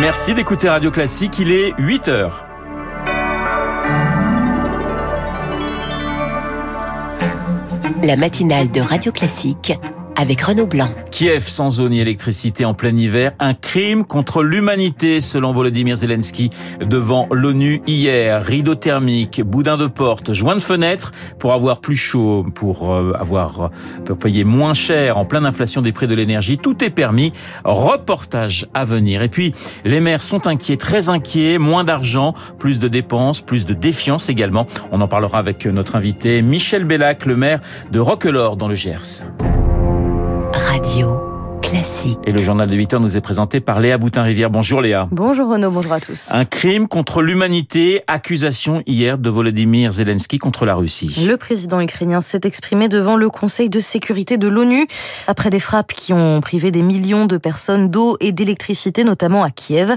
Merci d'écouter Radio Classique, il est 8 heures. La matinale de Radio Classique avec Renaud Blanc. Kiev sans zone ni électricité en plein hiver, un crime contre l'humanité selon Volodymyr Zelensky devant l'ONU hier. Rideau thermique, boudin de porte, joint de fenêtre pour avoir plus chaud, pour euh, avoir pour payer moins cher en pleine inflation des prix de l'énergie. Tout est permis. Reportage à venir. Et puis les maires sont inquiets, très inquiets, moins d'argent, plus de dépenses, plus de défiance également. On en parlera avec notre invité Michel Bellac, le maire de Roquelaure dans le Gers. Radio classique. Et le journal de 8 heures nous est présenté par Léa Boutin-Rivière. Bonjour Léa. Bonjour Renaud, bonjour à tous. Un crime contre l'humanité, accusation hier de Volodymyr Zelensky contre la Russie. Le président ukrainien s'est exprimé devant le Conseil de sécurité de l'ONU après des frappes qui ont privé des millions de personnes d'eau et d'électricité, notamment à Kiev.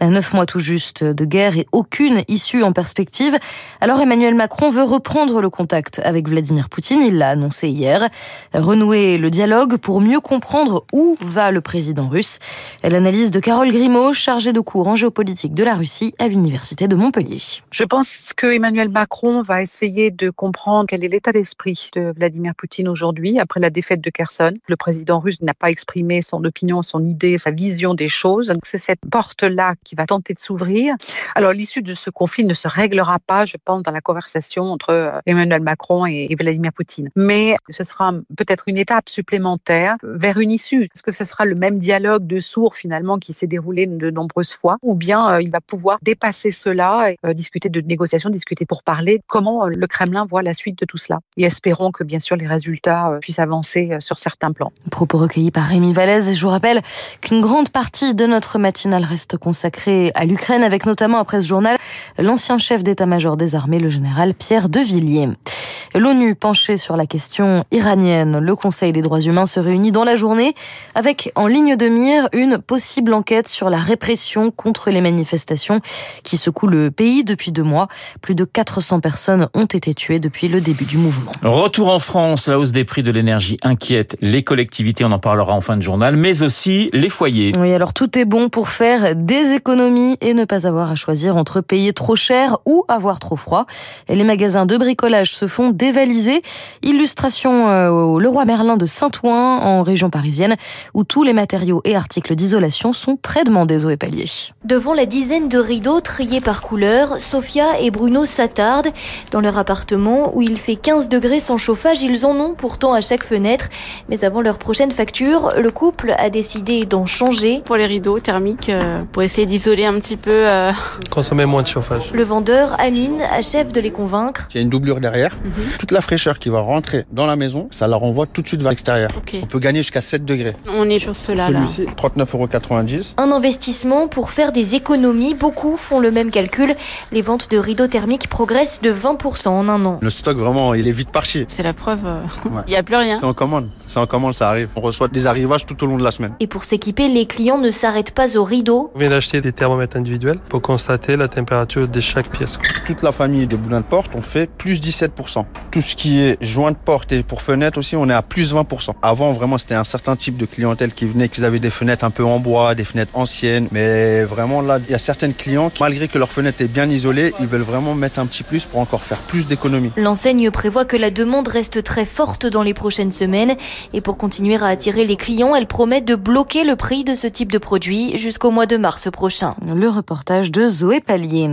Neuf mois tout juste de guerre et aucune issue en perspective. Alors Emmanuel Macron veut reprendre le contact avec Vladimir Poutine, il l'a annoncé hier. Renouer le dialogue pour mieux comprendre où va le président russe L'analyse de Carole Grimaud, chargée de cours en géopolitique de la Russie à l'Université de Montpellier. Je pense que Emmanuel Macron va essayer de comprendre quel est l'état d'esprit de Vladimir Poutine aujourd'hui, après la défaite de Kherson. Le président russe n'a pas exprimé son opinion, son idée, sa vision des choses. C'est cette porte-là qui va tenter de s'ouvrir. Alors l'issue de ce conflit ne se réglera pas, je pense, dans la conversation entre euh, Emmanuel Macron et Vladimir Poutine. Mais ce sera peut-être une étape supplémentaire vers une issue. Que ce sera le même dialogue de sourds finalement qui s'est déroulé de nombreuses fois ou bien euh, il va pouvoir dépasser cela et euh, discuter de négociations, discuter pour parler comment euh, le Kremlin voit la suite de tout cela? Et espérons que bien sûr les résultats puissent avancer sur certains plans. Propos recueillis par Rémi Vallès. Je vous rappelle qu'une grande partie de notre matinale reste consacrée à l'Ukraine avec notamment après ce journal l'ancien chef d'état-major des armées, le général Pierre de Villiers. L'ONU penchée sur la question iranienne. Le Conseil des droits humains se réunit dans la journée avec en ligne de mire une possible enquête sur la répression contre les manifestations qui secouent le pays depuis deux mois. Plus de 400 personnes ont été tuées depuis le début du mouvement. Retour en France, la hausse des prix de l'énergie inquiète les collectivités, on en parlera en fin de journal, mais aussi les foyers. Oui, alors tout est bon pour faire des économies et ne pas avoir à choisir entre payer trop cher ou avoir trop froid. Et les magasins de bricolage se font dévaliser. Illustration euh, au Leroy Merlin de Saint-Ouen en région parisienne où tous les matériaux et articles d'isolation sont très demandés aux épaliers. Devant la dizaine de rideaux triés par couleur, Sophia et Bruno s'attardent. Dans leur appartement où il fait 15 degrés sans chauffage, ils en ont pourtant à chaque fenêtre. Mais avant leur prochaine facture, le couple a décidé d'en changer. Pour les rideaux thermiques, euh, pour essayer d'isoler un petit peu. Euh... Consommer moins de chauffage. Le vendeur, Aline, achève de les convaincre. Il y a une doublure derrière. Mm -hmm. Toute la fraîcheur qui va rentrer dans la maison, ça la renvoie tout de suite vers l'extérieur. Okay. On peut gagner jusqu'à 7 degrés. On est sur cela là. Celui-ci, 39,90 Un investissement pour faire des économies. Beaucoup font le même calcul. Les ventes de rideaux thermiques progressent de 20% en un an. Le stock, vraiment, il est vite parti. C'est la preuve, il euh... ouais. n'y a plus rien. C'est en commande. C'est en commande, ça arrive. On reçoit des arrivages tout au long de la semaine. Et pour s'équiper, les clients ne s'arrêtent pas aux rideaux. On vient d'acheter des thermomètres individuels pour constater la température de chaque pièce. Toute la famille de boudins de porte, on fait plus 17%. Tout ce qui est joint de porte et pour fenêtre aussi, on est à plus 20%. Avant, vraiment, c'était un certain type de clientèle qui venait, qu'ils avaient des fenêtres un peu en bois, des fenêtres anciennes. Mais vraiment, là, il y a certaines clients qui, malgré que leur fenêtre est bien isolée, ils veulent vraiment mettre un petit plus pour encore faire plus d'économies. L'enseigne prévoit que la demande reste très forte dans les prochaines semaines. Et pour continuer à attirer les clients, elle promet de bloquer le prix de ce type de produit jusqu'au mois de mars prochain. Le reportage de Zoé Pallier.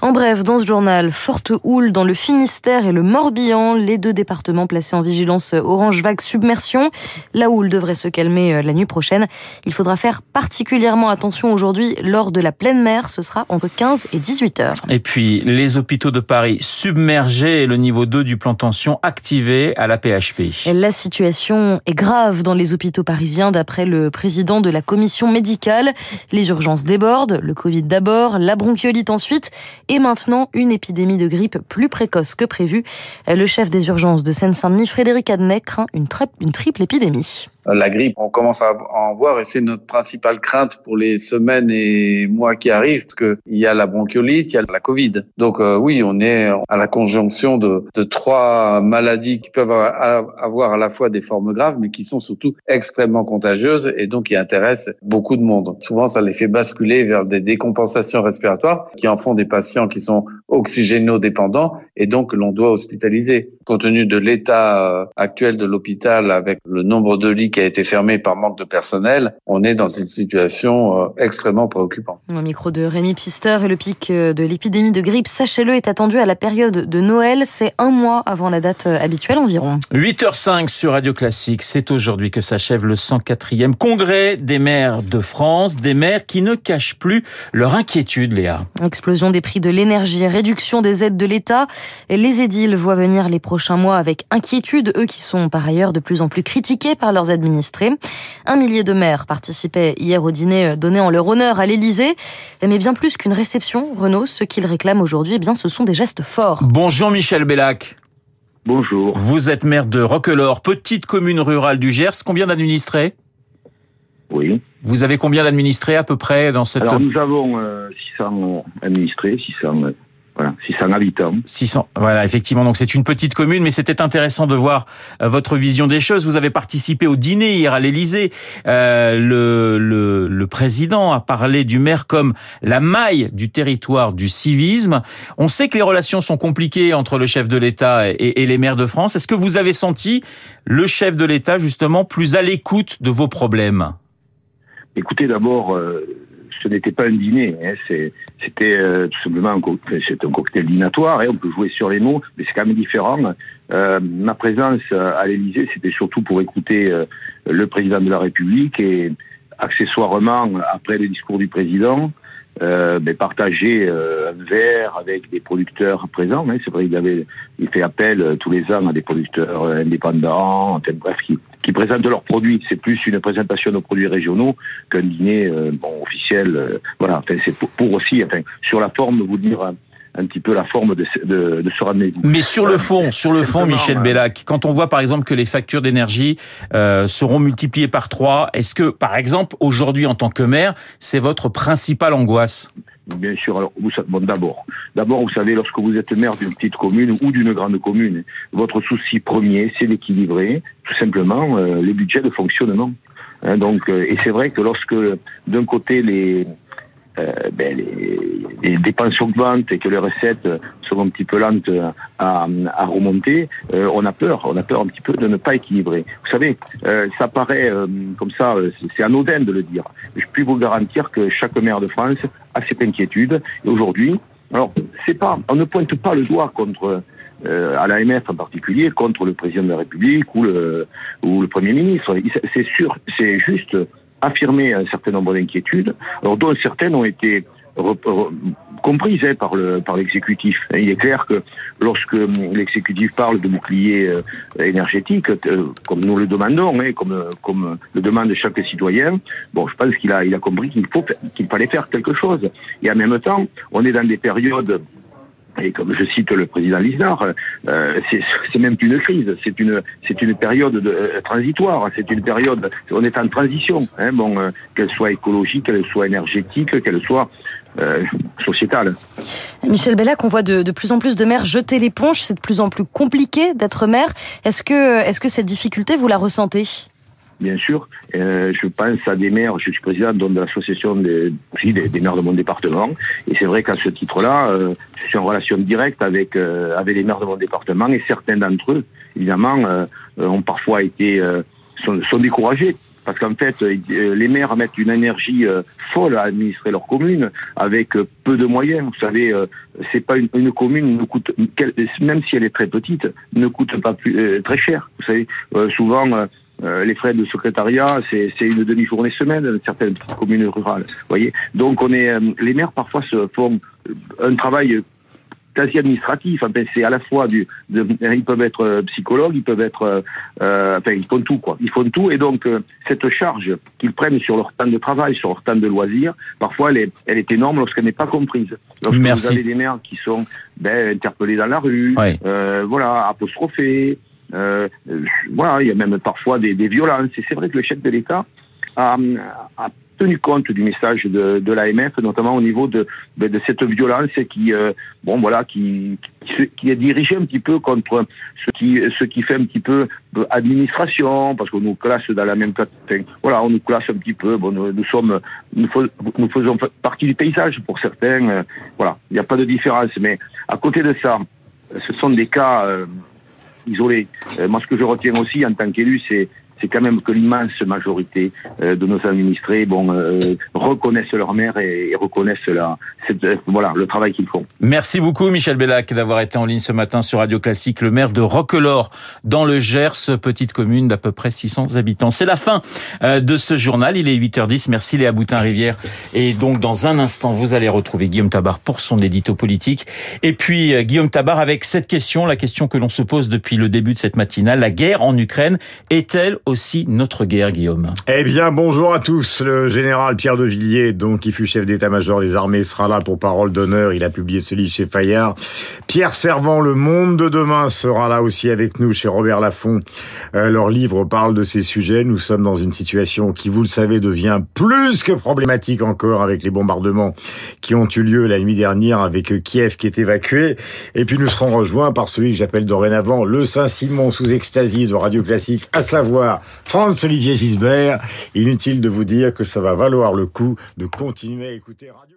En bref, dans ce journal, forte houle dans le Finistère et le Morbihan, les deux départements placés en vigilance orange vague submersion. La houle devrait se calmer la nuit prochaine. Il faudra faire particulièrement attention aujourd'hui lors de la pleine mer. Ce sera entre 15 et 18 heures. Et puis, les hôpitaux de Paris submergés et le niveau 2 du plan tension activé à la PHP. La situation est grave dans les hôpitaux parisiens d'après le président de la commission médicale. Les urgences débordent, le Covid d'abord, la bronchiolite ensuite et maintenant une épidémie de grippe plus précoce que prévu. Le chef des urgences de Seine-Saint-Denis, Frédéric Adnet, craint une, une triple épidémie. La grippe, on commence à en voir et c'est notre principale crainte pour les semaines et mois qui arrivent, parce qu'il y a la bronchiolite, il y a la Covid. Donc euh, oui, on est à la conjonction de, de trois maladies qui peuvent avoir à la fois des formes graves, mais qui sont surtout extrêmement contagieuses et donc qui intéressent beaucoup de monde. Souvent, ça les fait basculer vers des décompensations respiratoires qui en font des patients qui sont oxygénodépendants et donc l'on doit hospitaliser. Compte tenu de l'état euh, actuel de l'hôpital avec le nombre de lits qui a été fermé par manque de personnel, on est dans une situation euh, extrêmement préoccupante. Au micro de Rémi Pister et le pic euh, de l'épidémie de grippe, sachez-le, est attendu à la période de Noël. C'est un mois avant la date habituelle environ. 8h05 sur Radio Classique. C'est aujourd'hui que s'achève le 104e congrès des maires de France, des maires qui ne cachent plus leur inquiétude, Léa. Explosion des prix de l'énergie, réduction des aides de l'État. Les édiles voient venir les prochains mois avec inquiétude, eux qui sont par ailleurs de plus en plus critiqués par leurs administrés. Un millier de maires participaient hier au dîner donné en leur honneur à l'Élysée. Mais bien plus qu'une réception, Renaud, ce qu'ils réclament aujourd'hui, eh bien, ce sont des gestes forts. Bonjour Michel Bellac. Bonjour. Vous êtes maire de Roquelaure, petite commune rurale du Gers. Combien d'administrés? Oui. Vous avez combien d'administrés à peu près dans cette... Alors nous avons 600 administrés, 600 voilà, 600 habitants. 600, voilà, effectivement. Donc c'est une petite commune, mais c'était intéressant de voir euh, votre vision des choses. Vous avez participé au dîner hier à l'Élysée. Euh, le, le, le, président a parlé du maire comme la maille du territoire du civisme. On sait que les relations sont compliquées entre le chef de l'État et, et, les maires de France. Est-ce que vous avez senti le chef de l'État justement plus à l'écoute de vos problèmes? Écoutez, d'abord. Euh ce n'était pas un dîner, hein, c'était euh, tout simplement un, un cocktail dînatoire, hein, on peut jouer sur les mots, mais c'est quand même différent. Euh, ma présence à l'Élysée, c'était surtout pour écouter euh, le président de la République et accessoirement, après le discours du président, euh, ben, partager euh, un verre avec des producteurs présents. Hein. C'est vrai qu'il avait il fait appel euh, tous les ans à des producteurs euh, indépendants, bref, qui, qui présentent leurs produits. C'est plus une présentation de produits régionaux qu'un dîner bon, officiel. voilà, enfin, c'est pour, pour, aussi, enfin, sur la forme, vous dire un petit peu la forme de, de, de ce rendez-vous. Mais sur le fond, sur le fond, Michel Bellac, quand on voit par exemple que les factures d'énergie euh, seront multipliées par trois, est-ce que par exemple aujourd'hui en tant que maire, c'est votre principale angoisse? Bien sûr. Alors, vous, bon, d'abord, d'abord, vous savez, lorsque vous êtes maire d'une petite commune ou d'une grande commune, votre souci premier, c'est d'équilibrer tout simplement euh, les budgets de fonctionnement. Hein, donc, euh, et c'est vrai que lorsque d'un côté les euh, ben, les, les, dépenses augmentent et que les recettes sont un petit peu lentes à, à remonter, euh, on a peur, on a peur un petit peu de ne pas équilibrer. Vous savez, euh, ça paraît euh, comme ça, euh, c'est anodin de le dire. Je puis vous garantir que chaque maire de France a cette inquiétude. Et aujourd'hui, alors c'est pas, on ne pointe pas le doigt contre euh, à l'AMF en particulier, contre le président de la République ou le ou le premier ministre. C'est sûr, c'est juste affirmé un certain nombre d'inquiétudes, dont certaines ont été comprises hein, par le par l'exécutif. Il est clair que lorsque l'exécutif parle de bouclier euh, énergétique, euh, comme nous le demandons, hein, comme comme le demande chaque citoyen, bon, je pense qu'il a il a compris qu'il faut qu'il fallait faire quelque chose. Et en même temps, on est dans des périodes et comme je cite le président Lisnard, euh, c'est même une crise, c'est une c'est une période de, euh, transitoire, c'est une période, on est en transition, hein, bon, euh, qu'elle soit écologique, qu'elle soit énergétique, qu'elle soit euh, sociétale. Michel Bellac, on voit de, de, plus en plus de maires jeter l'éponge, c'est de plus en plus compliqué d'être maire. Est-ce que est-ce que cette difficulté vous la ressentez? Bien sûr. Euh, je pense à des maires, je suis président de l'association des, des, des, maires de mon département, et c'est vrai qu'à ce titre-là, euh, je suis en relation directe avec, euh, avec les maires de mon département, et certains d'entre eux, évidemment, euh, ont parfois été, euh, sont, sont découragés parce qu'en fait, les maires mettent une énergie folle à administrer leur commune avec peu de moyens. Vous savez, c'est pas une, une, commune ne coûte, même si elle est très petite, ne coûte pas plus, très cher. Vous savez, souvent euh, les frais de secrétariat, c'est une demi-journée semaine dans certaines communes rurales. Voyez, donc on est, euh, les maires parfois se font un travail quasi administratif. Enfin, c'est à la fois du, de, ils peuvent être euh, psychologues, ils peuvent être, euh, enfin, ils font tout quoi. Ils font tout et donc cette charge qu'ils prennent sur leur temps de travail, sur leur temps de loisirs, parfois elle est, elle est énorme lorsqu'elle n'est pas comprise. Lorsque Merci. vous avez des maires qui sont ben, interpellés dans la rue, euh, voilà, apostrophés Euh, voilà, il y a même parfois des, des violences. Et c'est vrai que le chef de l'État a, a tenu compte du message de, de l'AMF, notamment au niveau de, de, de cette violence qui, euh, bon voilà, qui, qui, qui, est dirigée un petit peu contre ce qui, ce qui fait un petit peu administration, parce qu'on nous classe dans la même catégorie. Voilà, on nous classe un petit peu. Bon, nous, nous sommes, nous, nous, faisons partie du paysage pour certains. Euh, voilà, il n'y a pas de différence. Mais à côté de ça, ce sont des cas euh, isolés. Euh, moi, ce que je retiens aussi en tant qu'élu, c'est c'est quand même que l'immense majorité euh, de nos administrés bon, euh, reconnaissent leur mère et, reconnaissent la, cette, voilà, le travail qu'ils font. Merci beaucoup Michel Bellac d'avoir été en ligne ce matin sur Radio Classique, le maire de Roquelaure dans le Gers, petite commune d'à peu près 600 habitants. C'est la fin euh, de ce journal, il est 8h10, merci Léa Boutin-Rivière. Et donc dans un instant, vous allez retrouver Guillaume Tabar pour son édito politique. Et puis Guillaume Tabar avec cette question, la question que l'on se pose depuis le début de cette matinale, la guerre en Ukraine est-elle aussi notre guerre, Guillaume Eh bien, bonjour à tous. Le général Pierre de Villiers, donc, qui fut chef d'état-major des armées, sera là pour parole d'honneur. Il a publié ce livre chez Fayard. Pierre Servant, Le Monde de demain, sera là aussi avec nous chez Robert Laffont. Euh, leur livre parle de ces sujets. Nous sommes dans une situation qui, vous le savez, devient plus que problématique encore avec les bombardements qui ont eu lieu la nuit dernière avec Kiev qui est évacué. Et puis nous serons rejoints par celui que j'appelle dorénavant le Saint-Simon sous extasie de Radio Classique, à savoir Franz-Olivier Gisbert. Inutile de vous dire que ça va valoir le coup de continuer à écouter Radio